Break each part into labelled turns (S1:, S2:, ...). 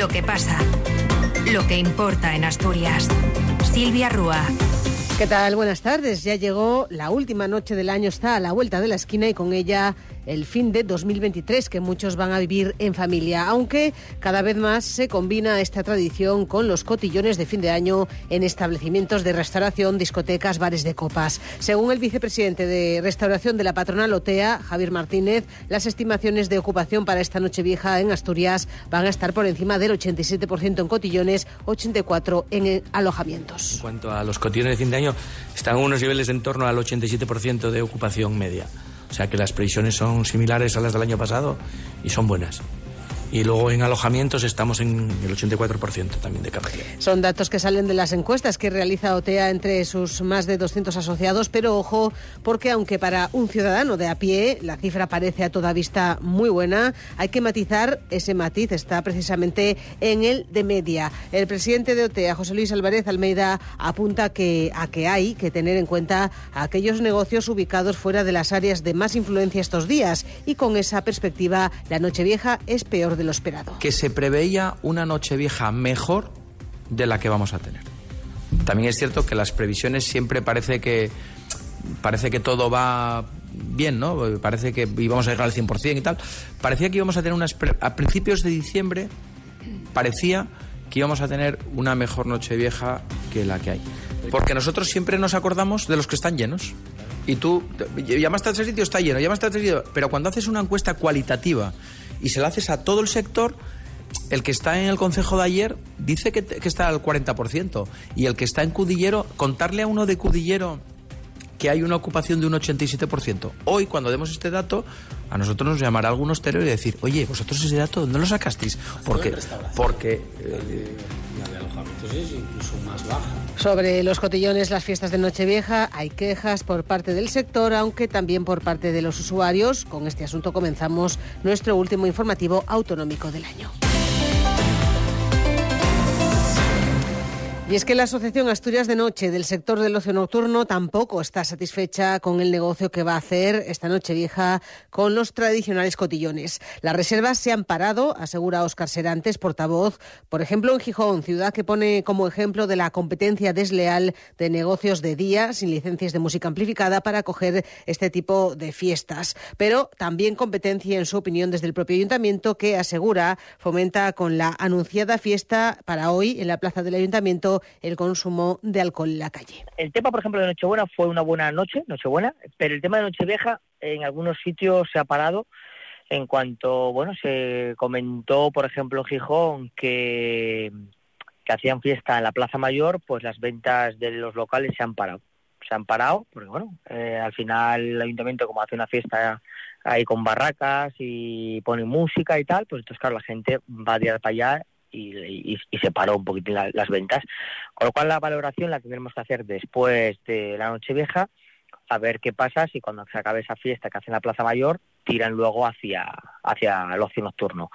S1: Lo que pasa. Lo que importa en Asturias. Silvia Rúa.
S2: ¿Qué tal? Buenas tardes. Ya llegó la última noche del año, está a la vuelta de la esquina y con ella el fin de 2023 que muchos van a vivir en familia, aunque cada vez más se combina esta tradición con los cotillones de fin de año en establecimientos de restauración, discotecas, bares de copas. Según el vicepresidente de restauración de la patronal OTEA, Javier Martínez, las estimaciones de ocupación para esta noche vieja en Asturias van a estar por encima del 87% en cotillones, 84% en alojamientos.
S3: En cuanto a los cotillones de fin de año, están unos niveles en torno al 87% de ocupación media. O sea que las previsiones son similares a las del año pasado y son buenas. Y luego en alojamientos estamos en el 84% también de capacidad.
S2: Son datos que salen de las encuestas que realiza OTEA entre sus más de 200 asociados, pero ojo, porque aunque para un ciudadano de a pie la cifra parece a toda vista muy buena, hay que matizar, ese matiz está precisamente en el de media. El presidente de OTEA, José Luis Álvarez Almeida, apunta que, a que hay que tener en cuenta aquellos negocios ubicados fuera de las áreas de más influencia estos días y con esa perspectiva la Nochevieja es peor de lo esperado.
S4: Que se preveía una Nochevieja mejor de la que vamos a tener. También es cierto que las previsiones siempre parece que parece que todo va bien, ¿no? Parece que íbamos a llegar al 100% y tal. Parecía que íbamos a tener unas a principios de diciembre parecía que íbamos a tener una mejor Nochevieja que la que hay. Porque nosotros siempre nos acordamos de los que están llenos. Y tú llamas a ese sitio, está lleno, llamas a ese sitio. Pero cuando haces una encuesta cualitativa y se la haces a todo el sector, el que está en el consejo de ayer dice que, que está al 40%. Y el que está en Cudillero, contarle a uno de Cudillero que hay una ocupación de un 87%. Hoy, cuando demos este dato, a nosotros nos llamará algún hostelero y decir, oye, vosotros ese dato, ¿dónde lo sacasteis? Porque, porque eh,
S2: sobre los cotillones, las fiestas de Nochevieja, hay quejas por parte del sector, aunque también por parte de los usuarios. Con este asunto comenzamos nuestro último informativo autonómico del año. Y es que la Asociación Asturias de Noche del sector del ocio nocturno tampoco está satisfecha con el negocio que va a hacer esta noche vieja con los tradicionales cotillones. Las reservas se han parado, asegura Óscar Serantes, portavoz, por ejemplo en Gijón, ciudad que pone como ejemplo de la competencia desleal de negocios de día sin licencias de música amplificada para acoger este tipo de fiestas. Pero también competencia, en su opinión, desde el propio ayuntamiento que asegura fomenta con la anunciada fiesta para hoy en la plaza del ayuntamiento el consumo de alcohol en la calle.
S5: El tema, por ejemplo, de Nochebuena fue una buena noche, Nochebuena, pero el tema de Nochevieja en algunos sitios se ha parado en cuanto, bueno, se comentó, por ejemplo, Gijón que, que hacían fiesta en la Plaza Mayor, pues las ventas de los locales se han parado. Se han parado, porque bueno, eh, al final el ayuntamiento como hace una fiesta ahí con barracas y pone música y tal, pues entonces claro, la gente va a ir para allá y, se paró un poquitín las ventas. Con lo cual la valoración la tendremos que hacer después de la noche vieja, a ver qué pasa si cuando se acabe esa fiesta que hacen en la Plaza Mayor tiran luego hacia, hacia el ocio nocturno.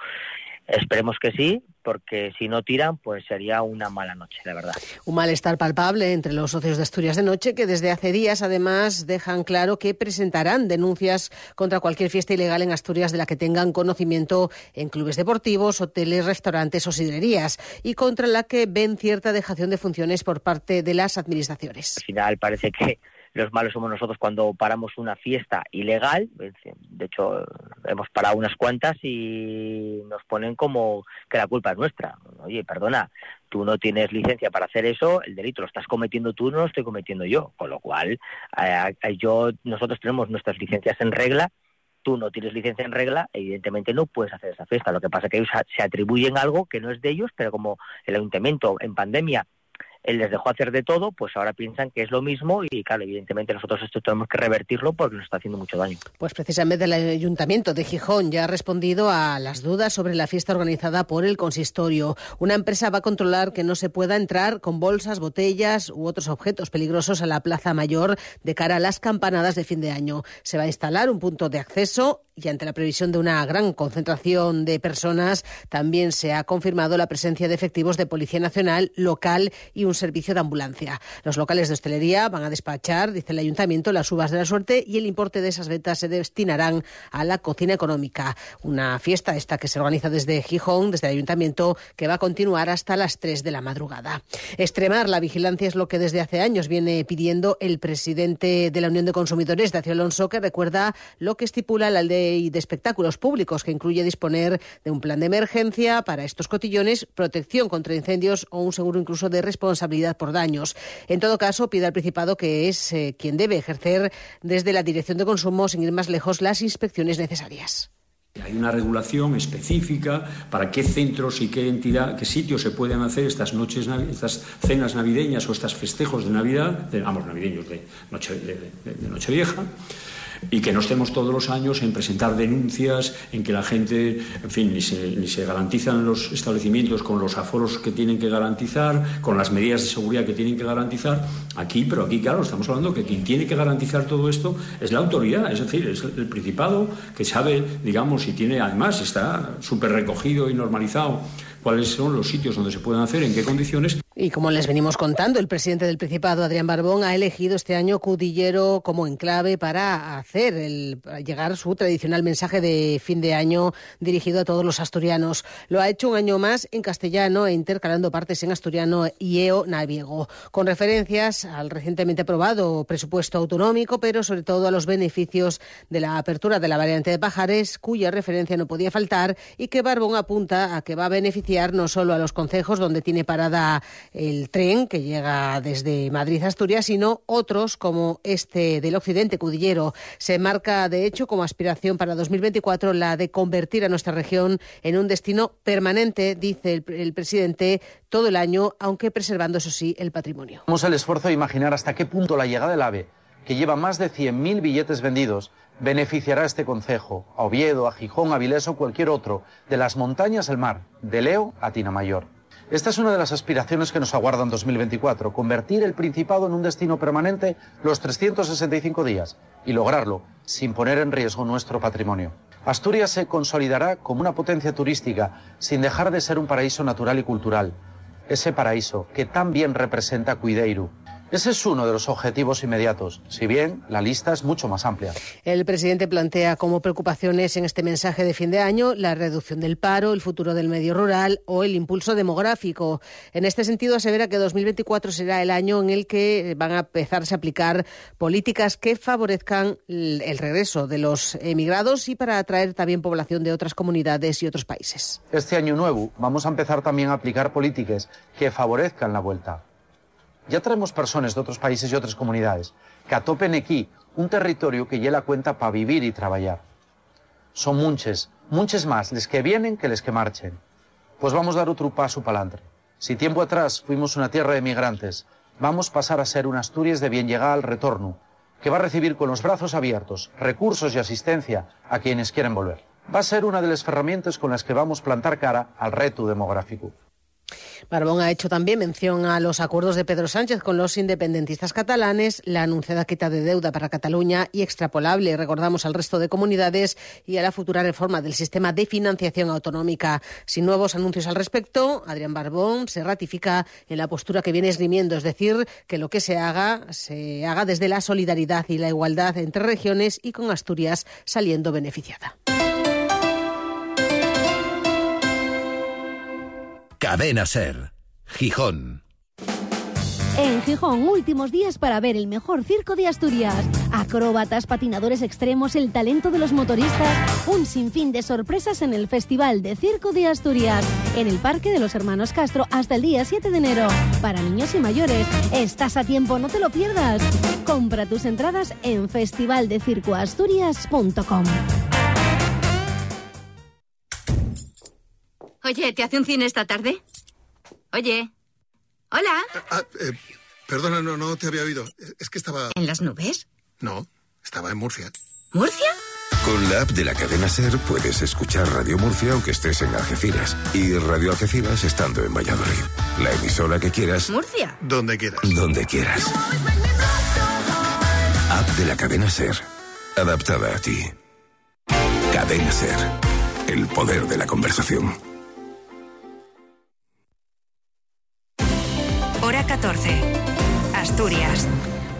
S5: Esperemos que sí, porque si no tiran, pues sería una mala noche, la verdad.
S2: Un malestar palpable entre los socios de Asturias de Noche, que desde hace días, además, dejan claro que presentarán denuncias contra cualquier fiesta ilegal en Asturias de la que tengan conocimiento en clubes deportivos, hoteles, restaurantes o sidrerías, y contra la que ven cierta dejación de funciones por parte de las administraciones.
S5: Al final parece que los malos somos nosotros cuando paramos una fiesta ilegal. De hecho, hemos parado unas cuantas y nos ponen como que la culpa es nuestra. Oye, perdona, tú no tienes licencia para hacer eso, el delito lo estás cometiendo tú, no lo estoy cometiendo yo. Con lo cual, eh, yo, nosotros tenemos nuestras licencias en regla tú no tienes licencia en regla, evidentemente no puedes hacer esa fiesta. Lo que pasa es que ellos se atribuyen algo que no es de ellos, pero como el ayuntamiento en pandemia él les dejó hacer de todo, pues ahora piensan que es lo mismo y claro, evidentemente nosotros esto tenemos que revertirlo porque nos está haciendo mucho daño.
S2: Pues precisamente el Ayuntamiento de Gijón ya ha respondido a las dudas sobre la fiesta organizada por el consistorio. Una empresa va a controlar que no se pueda entrar con bolsas, botellas u otros objetos peligrosos a la Plaza Mayor de cara a las campanadas de fin de año. Se va a instalar un punto de acceso y ante la previsión de una gran concentración de personas, también se ha confirmado la presencia de efectivos de Policía Nacional, local y un servicio de ambulancia. Los locales de hostelería van a despachar, dice el ayuntamiento, las uvas de la suerte y el importe de esas ventas se destinarán a la cocina económica. Una fiesta esta que se organiza desde Gijón, desde el ayuntamiento, que va a continuar hasta las 3 de la madrugada. Extremar la vigilancia es lo que desde hace años viene pidiendo el presidente de la Unión de Consumidores, Dacio Alonso, que recuerda lo que estipula la ley de espectáculos públicos, que incluye disponer de un plan de emergencia para estos cotillones, protección contra incendios o un seguro incluso de responsabilidad por daños. En todo caso, pide al Principado, que es eh, quien debe ejercer desde la Dirección de Consumo, sin ir más lejos, las inspecciones necesarias.
S6: Hay una regulación específica para qué centros y qué entidad, qué sitios se pueden hacer estas noches, estas cenas navideñas o estos festejos de Navidad, de, vamos, navideños de Nochevieja y que no estemos todos los años en presentar denuncias, en que la gente, en fin, ni se, ni se garantizan los establecimientos con los aforos que tienen que garantizar, con las medidas de seguridad que tienen que garantizar. Aquí, pero aquí, claro, estamos hablando que quien tiene que garantizar todo esto es la autoridad, es decir, es el Principado que sabe, digamos, y tiene, además, está súper recogido y normalizado cuáles son los sitios donde se pueden hacer, en qué condiciones.
S2: Y como les venimos contando, el presidente del Principado, Adrián Barbón, ha elegido este año Cudillero como enclave para hacer el, llegar su tradicional mensaje de fin de año dirigido a todos los asturianos. Lo ha hecho un año más en castellano e intercalando partes en asturiano y eo naviego, con referencias al recientemente aprobado presupuesto autonómico, pero sobre todo a los beneficios de la apertura de la variante de Pajares, cuya referencia no podía faltar y que Barbón apunta a que va a beneficiar no solo a los concejos donde tiene parada el tren que llega desde Madrid a Asturias, sino otros como este del Occidente Cudillero. Se marca, de hecho, como aspiración para 2024 la de convertir a nuestra región en un destino permanente, dice el, el presidente, todo el año, aunque preservando, eso sí, el patrimonio.
S7: Vamos al esfuerzo de imaginar hasta qué punto la llegada del AVE, que lleva más de 100.000 billetes vendidos, beneficiará este concejo, a Oviedo, a Gijón, a Vilés o cualquier otro, de las montañas al mar, de Leo a Tinamayor. Esta es una de las aspiraciones que nos aguarda en 2024, convertir el Principado en un destino permanente los 365 días y lograrlo sin poner en riesgo nuestro patrimonio. Asturias se consolidará como una potencia turística sin dejar de ser un paraíso natural y cultural. Ese paraíso que tan bien representa Cuideiru, ese es uno de los objetivos inmediatos, si bien la lista es mucho más amplia.
S2: El presidente plantea como preocupaciones en este mensaje de fin de año la reducción del paro, el futuro del medio rural o el impulso demográfico. En este sentido, asevera que 2024 será el año en el que van a empezarse a aplicar políticas que favorezcan el regreso de los emigrados y para atraer también población de otras comunidades y otros países.
S7: Este año nuevo vamos a empezar también a aplicar políticas que favorezcan la vuelta. Ya traemos personas de otros países y otras comunidades que atopen aquí un territorio que ya cuenta para vivir y trabajar. Son muchos, muchos más les que vienen que les que marchen. Pues vamos a dar otro paso para adelante. Si tiempo atrás fuimos una tierra de migrantes, vamos a pasar a ser una Asturias de bien llegada al retorno, que va a recibir con los brazos abiertos recursos y asistencia a quienes quieren volver. Va a ser una de las herramientas con las que vamos a plantar cara al reto demográfico.
S2: Barbón ha hecho también mención a los acuerdos de Pedro Sánchez con los independentistas catalanes, la anunciada quita de deuda para Cataluña y extrapolable, recordamos, al resto de comunidades y a la futura reforma del sistema de financiación autonómica. Sin nuevos anuncios al respecto, Adrián Barbón se ratifica en la postura que viene esgrimiendo, es decir, que lo que se haga se haga desde la solidaridad y la igualdad entre regiones y con Asturias saliendo beneficiada.
S8: Cadena Ser, Gijón.
S9: En Gijón, últimos días para ver el mejor circo de Asturias. Acróbatas, patinadores extremos, el talento de los motoristas. Un sinfín de sorpresas en el Festival de Circo de Asturias. En el Parque de los Hermanos Castro hasta el día 7 de enero. Para niños y mayores. Estás a tiempo, no te lo pierdas. Compra tus entradas en festivaldecircoasturias.com.
S10: Oye, ¿te hace un cine esta tarde? Oye. Hola.
S11: Ah, eh, perdona, no, no te había oído. Es que estaba...
S10: ¿En las nubes?
S11: No, estaba en Murcia.
S10: ¿Murcia?
S8: Con la app de la cadena Ser puedes escuchar Radio Murcia aunque estés en Algeciras y Radio Algeciras estando en Valladolid. La emisora que quieras.
S10: ¿Murcia?
S11: Donde quieras.
S8: Donde quieras. App de la cadena Ser. Adaptada a ti. Cadena Ser. El poder de la conversación.
S1: 14. Asturias.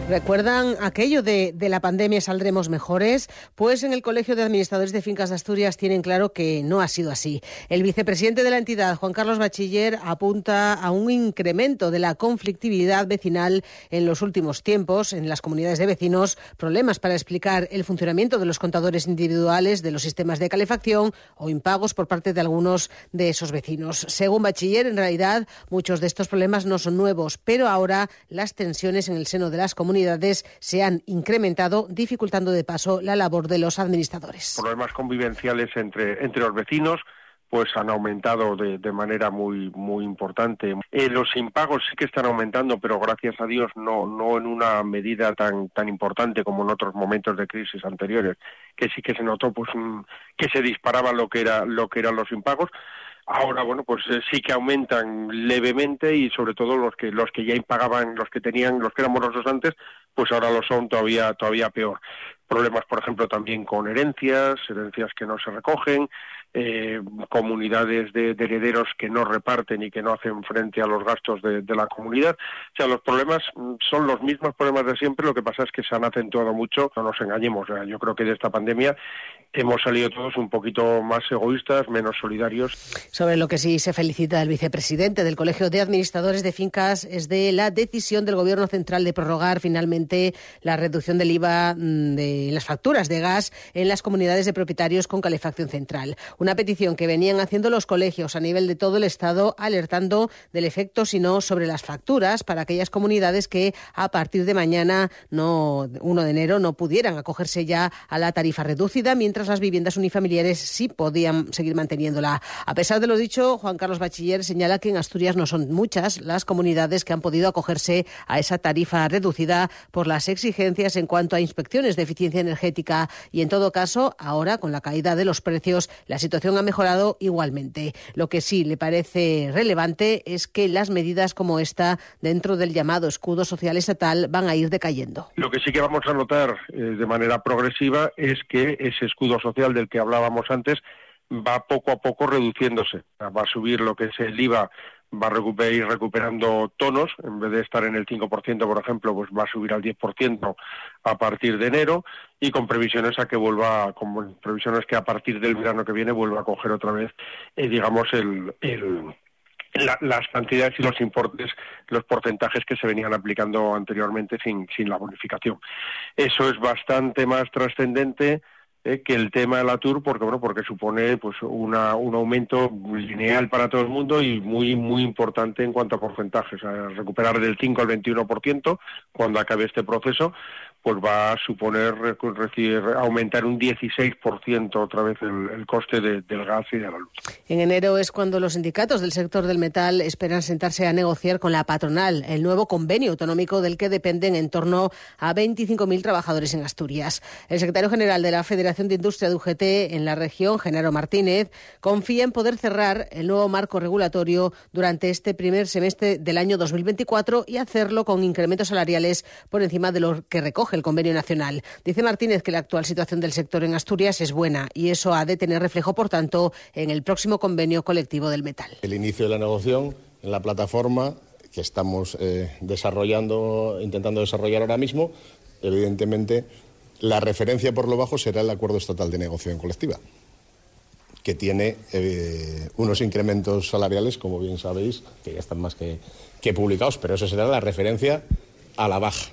S2: ¿Recuerdan aquello de, de, la pandemia saldremos mejores? Pues en el Colegio de Administradores de Fincas de Asturias tienen claro que no ha sido así. El vicepresidente de la entidad, Juan Carlos Bachiller, apunta a un incremento de la conflictividad vecinal en los últimos tiempos en las comunidades de vecinos, problemas para explicar el funcionamiento de los contadores individuales de los sistemas de calefacción o impagos por parte de algunos de esos vecinos. Según Bachiller, en realidad muchos de estos problemas no son nuevos, pero ahora las tensiones en el seno de las comunidades se han incrementado, dificultando de paso la labor de los administradores.
S12: Problemas convivenciales entre, entre los vecinos pues han aumentado de, de manera muy muy importante. Eh, los impagos sí que están aumentando, pero gracias a Dios no no en una medida tan tan importante como en otros momentos de crisis anteriores, que sí que se notó pues que se disparaba lo que era lo que eran los impagos. Ahora, bueno, pues eh, sí que aumentan levemente y sobre todo los que los que ya impagaban, los que tenían, los que eran morosos antes, pues ahora lo son todavía todavía peor. Problemas, por ejemplo, también con herencias, herencias que no se recogen, eh, comunidades de, de, herederos que no reparten y que no hacen frente a los gastos de, la comunidad. O sea, los problemas son los mismos problemas de siempre, lo que pasa es que se han acentuado mucho, no nos engañemos, yo creo que de esta pandemia hemos salido todos un poquito más egoístas, menos solidarios.
S2: Sobre lo que sí se felicita el vicepresidente del Colegio de Administradores de Fincas es de la decisión del Gobierno Central de prorrogar finalmente la reducción del IVA mm, de las facturas de gas en las comunidades de propietarios con calefacción central. Petición que venían haciendo los colegios a nivel de todo el Estado, alertando del efecto, si no, sobre las facturas para aquellas comunidades que a partir de mañana, no 1 de enero, no pudieran acogerse ya a la tarifa reducida, mientras las viviendas unifamiliares sí podían seguir manteniéndola. A pesar de lo dicho, Juan Carlos Bachiller señala que en Asturias no son muchas las comunidades que han podido acogerse a esa tarifa reducida por las exigencias en cuanto a inspecciones de eficiencia energética y, en todo caso, ahora con la caída de los precios, la situación situación ha mejorado igualmente. Lo que sí le parece relevante es que las medidas como esta, dentro del llamado escudo social estatal, van a ir decayendo.
S12: Lo que sí que vamos a notar eh, de manera progresiva es que ese escudo social del que hablábamos antes va poco a poco reduciéndose. Va a subir lo que es el IVA va a ir recuperando tonos, en vez de estar en el 5%, por ejemplo, pues va a subir al 10% a partir de enero y con previsiones a que vuelva, con previsiones que a partir del verano que viene vuelva a coger otra vez, eh, digamos, el, el la, las cantidades y los importes, los porcentajes que se venían aplicando anteriormente sin, sin la bonificación. Eso es bastante más trascendente eh, que el tema de la Tour, porque bueno, porque supone pues una, un aumento lineal para todo el mundo y muy muy importante en cuanto a porcentajes, a recuperar del 5 al 21% cuando acabe este proceso, pues va a suponer aumentar un 16% otra vez el, el coste de, del gas y de la luz.
S2: En enero es cuando los sindicatos del sector del metal esperan sentarse a negociar con la patronal el nuevo convenio autonómico del que dependen en torno a 25.000 trabajadores en Asturias. El secretario general de la Federación de Industria de UGT en la región, Genaro Martínez, confía en poder cerrar el nuevo marco regulatorio durante este primer semestre del año 2024 y hacerlo con incrementos salariales por encima de lo que recoge el convenio nacional. Dice Martínez que la actual situación del sector en Asturias es buena y eso ha de tener reflejo, por tanto, en el próximo convenio colectivo del metal.
S13: El inicio de la negociación en la plataforma que estamos eh, desarrollando, intentando desarrollar ahora mismo, evidentemente la referencia por lo bajo será el acuerdo estatal de negociación colectiva, que tiene eh, unos incrementos salariales, como bien sabéis, que ya están más que, que publicados, pero eso será la referencia a la baja.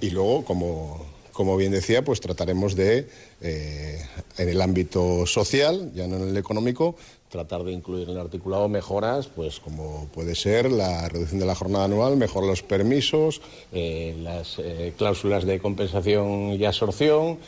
S13: Y luego, como, como bien decía, pues trataremos de, eh, en el ámbito social, ya no en el económico, tratar de incluir en el articulado mejoras, pues como puede ser la reducción de la jornada anual, mejorar los permisos, eh, las eh, cláusulas de compensación y absorción,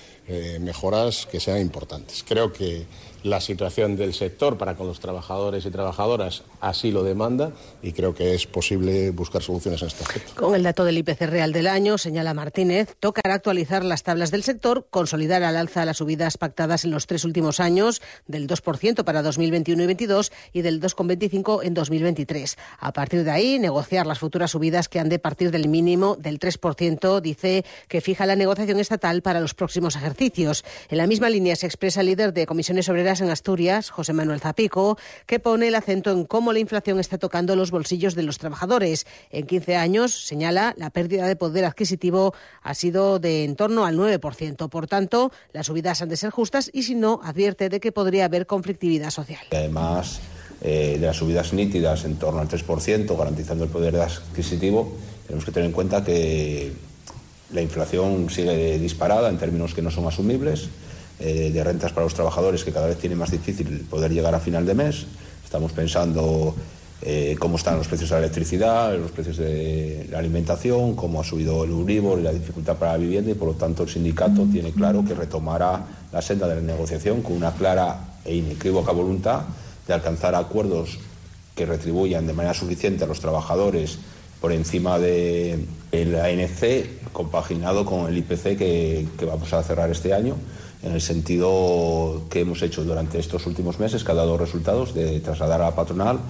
S13: mejoras que sean importantes. Creo que la situación del sector para con los trabajadores y trabajadoras así lo demanda y creo que es posible buscar soluciones en este aspecto.
S2: Con el dato del IPC real del año, señala Martínez, tocará actualizar las tablas del sector, consolidar al alza las subidas pactadas en los tres últimos años, del 2% para 2021 y 2022 y del 2,25% en 2023. A partir de ahí, negociar las futuras subidas que han de partir del mínimo del 3%, dice que fija la negociación estatal para los próximos ejercicios. En la misma línea se expresa el líder de comisiones obreras en Asturias, José Manuel Zapico, que pone el acento en cómo la inflación está tocando los bolsillos de los trabajadores. En 15 años, señala, la pérdida de poder adquisitivo ha sido de en torno al 9%. Por tanto, las subidas han de ser justas y si no, advierte de que podría haber conflictividad social.
S14: Además eh, de las subidas nítidas en torno al 3%, garantizando el poder adquisitivo, tenemos que tener en cuenta que la inflación sigue disparada en términos que no son asumibles, eh, de rentas para los trabajadores que cada vez tiene más difícil poder llegar a final de mes. Estamos pensando eh, cómo están los precios de la electricidad, los precios de la alimentación, cómo ha subido el Uribor y la dificultad para la vivienda y por lo tanto el sindicato tiene claro que retomará la senda de la negociación con una clara e inequívoca voluntad de alcanzar acuerdos que retribuyan de manera suficiente a los trabajadores por encima de la ANC compaginado con el IPC que, que vamos a cerrar este año en el sentido que hemos hecho durante estos últimos meses, que ha dado resultados de trasladar a la patronal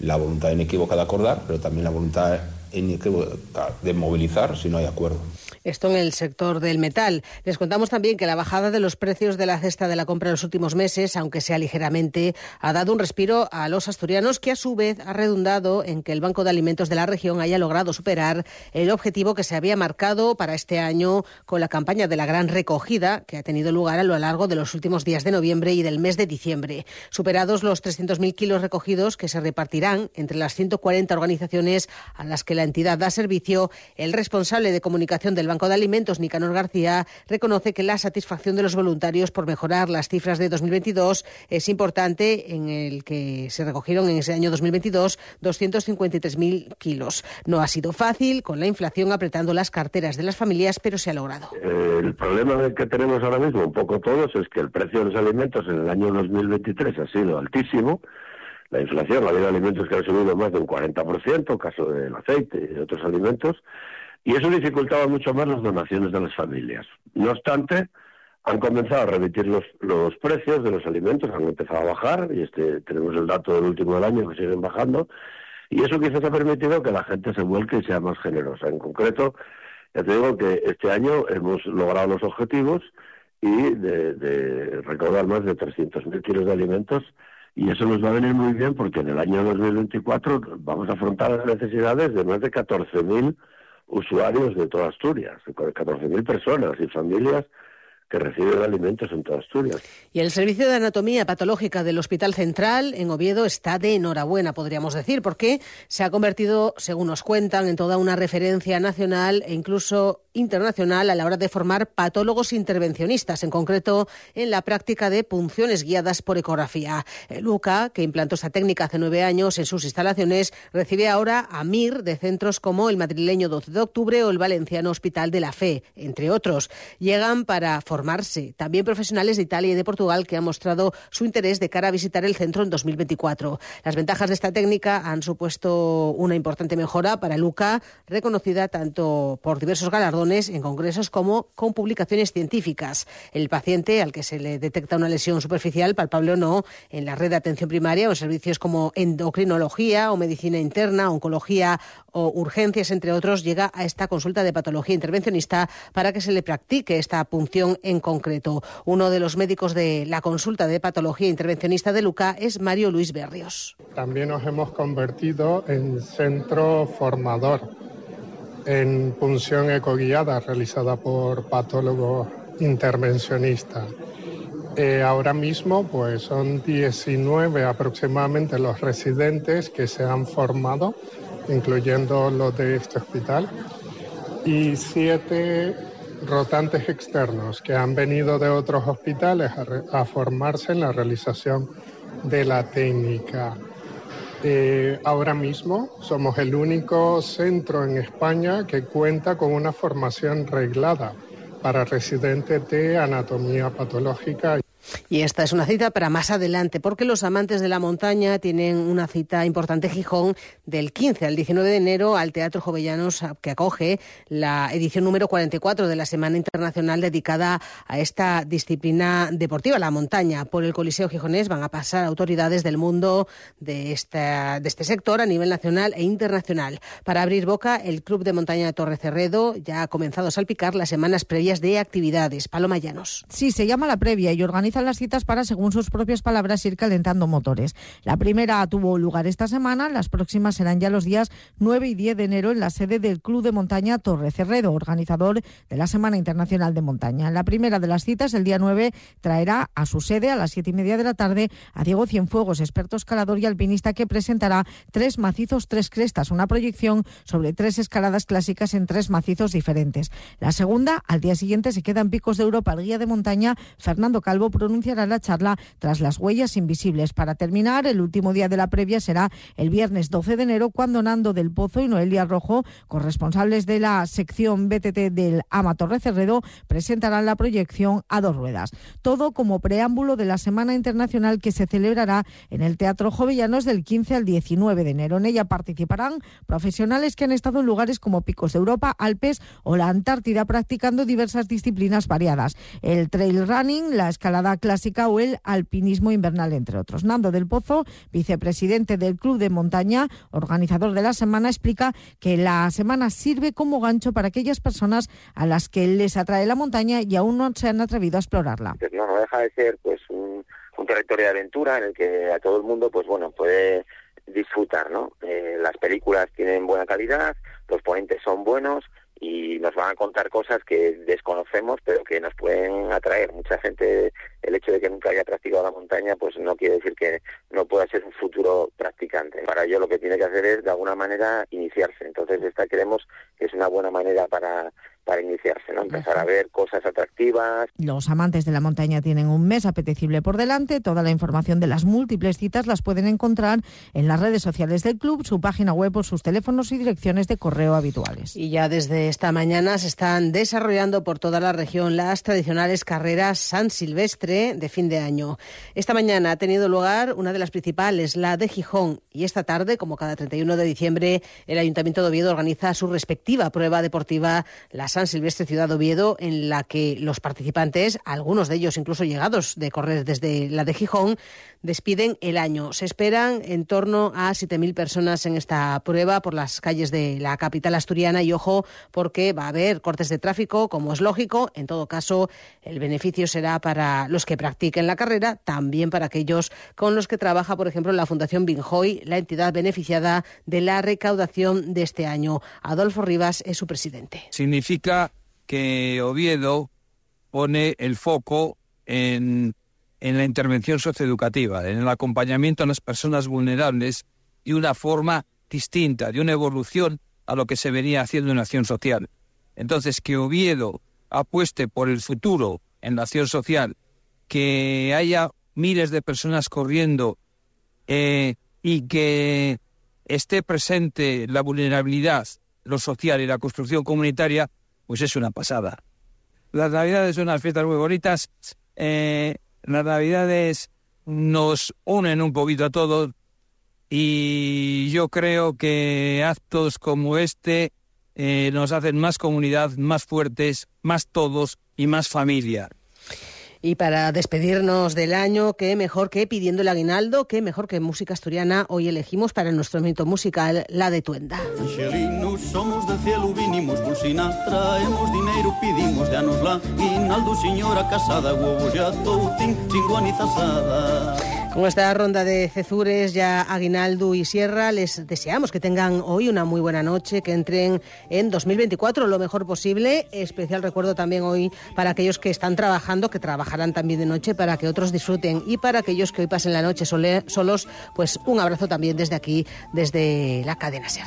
S14: la voluntad inequívoca de acordar, pero también la voluntad inequívoca de movilizar si no hay acuerdo.
S2: Esto en el sector del metal. Les contamos también que la bajada de los precios de la cesta de la compra en los últimos meses, aunque sea ligeramente, ha dado un respiro a los asturianos, que a su vez ha redundado en que el Banco de Alimentos de la región haya logrado superar el objetivo que se había marcado para este año con la campaña de la gran recogida que ha tenido lugar a lo largo de los últimos días de noviembre y del mes de diciembre. Superados los 300.000 kilos recogidos que se repartirán entre las 140 organizaciones a las que la entidad da servicio, el responsable de comunicación del Banco de Alimentos, Nicanor García, reconoce que la satisfacción de los voluntarios por mejorar las cifras de 2022 es importante, en el que se recogieron en ese año 2022 253.000 kilos. No ha sido fácil, con la inflación apretando las carteras de las familias, pero se ha logrado.
S15: el problema que tenemos ahora mismo, un poco todos, es que el precio de los alimentos en el año 2023 ha sido altísimo la inflación, ha habido alimentos que han subido más de un 40%, caso del aceite y de otros alimentos, y eso dificultaba mucho más las donaciones de las familias. No obstante, han comenzado a remitir los, los precios de los alimentos, han empezado a bajar, y este tenemos el dato del último del año que siguen bajando, y eso quizás ha permitido que la gente se vuelque y sea más generosa. En concreto, ya te digo que este año hemos logrado los objetivos y de, de recaudar más de 300.000 kilos de alimentos y eso nos va a venir muy bien porque en el año 2024 vamos a afrontar las necesidades de más de 14.000 usuarios de toda Asturias, 14.000 personas y familias que reciben alimentos en toda Asturias.
S2: Y el Servicio de Anatomía Patológica del Hospital Central en Oviedo está de enhorabuena, podríamos decir, porque se ha convertido, según nos cuentan, en toda una referencia nacional e incluso internacional a la hora de formar patólogos intervencionistas, en concreto en la práctica de punciones guiadas por ecografía. Luca, que implantó esta técnica hace nueve años en sus instalaciones, recibe ahora a MIR de centros como el madrileño 12 de octubre o el valenciano Hospital de la Fe, entre otros. Llegan para formarse también profesionales de Italia y de Portugal que han mostrado su interés de cara a visitar el centro en 2024. Las ventajas de esta técnica han supuesto una importante mejora para Luca, reconocida tanto por diversos galardones en congresos como con publicaciones científicas. El paciente al que se le detecta una lesión superficial, palpable o no, en la red de atención primaria o en servicios como endocrinología o medicina interna, oncología o urgencias, entre otros, llega a esta consulta de patología intervencionista para que se le practique esta punción en concreto. Uno de los médicos de la consulta de patología intervencionista de Luca es Mario Luis Berrios.
S16: También nos hemos convertido en centro formador en punción ecoguiada realizada por patólogos intervencionistas. Eh, ahora mismo pues son 19 aproximadamente los residentes que se han formado, incluyendo los de este hospital, y siete rotantes externos que han venido de otros hospitales a formarse en la realización de la técnica. Eh, ahora mismo somos el único centro en España que cuenta con una formación reglada para residentes de anatomía patológica.
S2: Y esta es una cita para más adelante, porque los amantes de la montaña tienen una cita importante Gijón del 15 al 19 de enero al Teatro Jovellanos, que acoge la edición número 44 de la Semana Internacional dedicada a esta disciplina deportiva, la montaña. Por el Coliseo Gijonés van a pasar autoridades del mundo de, esta, de este sector a nivel nacional e internacional. Para abrir boca, el Club de Montaña de Torre Cerredo ya ha comenzado a salpicar las semanas previas de actividades. Paloma Llanos.
S17: Sí, se llama la previa y organizan las citas para, según sus propias palabras, ir calentando motores. La primera tuvo lugar esta semana, las próximas serán ya los días 9 y 10 de enero en la sede del Club de Montaña Torre Cerredo, organizador de la Semana Internacional de Montaña. La primera de las citas, el día 9, traerá a su sede a las siete y media de la tarde a Diego Cienfuegos, experto escalador y alpinista, que presentará tres macizos, tres crestas, una proyección sobre tres escaladas clásicas en tres macizos diferentes. La segunda, al día siguiente, se queda en Picos de Europa. El guía de montaña, Fernando Calvo, pronunciará la charla tras las huellas invisibles. Para terminar, el último día de la previa será el viernes 12 de enero, cuando Nando del Pozo y Noelia Rojo, corresponsables de la sección BTT del Ama Torre Cerredo, presentarán la proyección a dos ruedas. Todo como preámbulo de la Semana Internacional que se celebrará en el Teatro Jovellanos del 15 al 19 de enero. En ella participarán profesionales que han estado en lugares como Picos de Europa, Alpes o la Antártida practicando diversas disciplinas variadas. El trail running, la escalada clásica o el alpinismo invernal, entre otros. Nando del Pozo, vicepresidente del Club de Montaña, organizador de la semana, explica que la semana sirve como gancho para aquellas personas a las que les atrae la montaña y aún no se han atrevido a explorarla.
S18: No, no deja de ser pues un, un territorio de aventura en el que a todo el mundo pues bueno puede disfrutar, ¿no? Eh, las películas tienen buena calidad, los ponentes son buenos y nos van a contar cosas que desconocemos pero que nos pueden atraer. Mucha gente, el hecho de que nunca haya practicado la montaña, pues no quiere decir que no pueda ser un futuro practicante. Para ello lo que tiene que hacer es de alguna manera iniciarse. Entonces esta creemos que es una buena manera para para iniciarse, ¿no? Empezar a ver cosas atractivas.
S17: Los amantes de la montaña tienen un mes apetecible por delante. Toda la información de las múltiples citas las pueden encontrar en las redes sociales del club, su página web o sus teléfonos y direcciones de correo habituales.
S2: Y ya desde esta mañana se están desarrollando por toda la región las tradicionales carreras San Silvestre de fin de año. Esta mañana ha tenido lugar una de las principales, la de Gijón, y esta tarde, como cada 31 de diciembre, el Ayuntamiento de Oviedo organiza su respectiva prueba deportiva, la San Silvestre Ciudad Oviedo, en la que los participantes, algunos de ellos incluso llegados de correr desde la de Gijón, despiden el año. Se esperan en torno a 7.000 personas en esta prueba por las calles de la capital asturiana y ojo porque va a haber cortes de tráfico, como es lógico. En todo caso, el beneficio será para los que practiquen la carrera, también para aquellos con los que trabaja, por ejemplo, la Fundación Binjoy, la entidad beneficiada de la recaudación de este año. Adolfo Rivas es su presidente.
S19: Significa que Oviedo pone el foco en, en la intervención socioeducativa, en el acompañamiento a las personas vulnerables de una forma distinta, de una evolución a lo que se venía haciendo en acción social. Entonces, que Oviedo apueste por el futuro en la acción social, que haya miles de personas corriendo eh, y que esté presente la vulnerabilidad, lo social y la construcción comunitaria, pues es una pasada. Las Navidades son unas fiestas muy bonitas. Eh, las Navidades nos unen un poquito a todos y yo creo que actos como este eh, nos hacen más comunidad, más fuertes, más todos y más familia.
S2: Y para despedirnos del año, qué mejor que pidiendo el aguinaldo, qué mejor que música asturiana. Hoy elegimos para nuestro momento musical la de Tuenda.
S20: Angelinos, somos del cielo, vinimos bolsina, traemos dinero, pedimos de anos la aguinaldo, señora casada, huevos ya toutín, guaniza asada.
S2: Con esta ronda de cezures ya Aguinaldo y Sierra les deseamos que tengan hoy una muy buena noche, que entren en 2024 lo mejor posible. Especial recuerdo también hoy para aquellos que están trabajando, que trabajarán también de noche para que otros disfruten y para aquellos que hoy pasen la noche solos, pues un abrazo también desde aquí, desde la cadena Ser.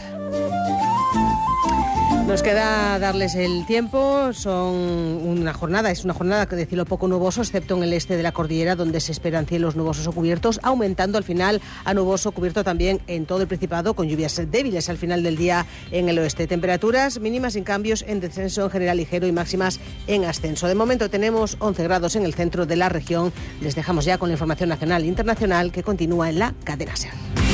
S2: Nos queda darles el tiempo. Son una jornada, es una jornada que de cielo poco nuboso, excepto en el este de la cordillera, donde se esperan cielos nubosos o cubiertos, aumentando al final a nuboso cubierto también en todo el Principado, con lluvias débiles al final del día en el oeste. Temperaturas mínimas sin cambios, en descenso en general ligero y máximas en ascenso. De momento tenemos 11 grados en el centro de la región. Les dejamos ya con la información nacional e internacional que continúa en la cadena SER.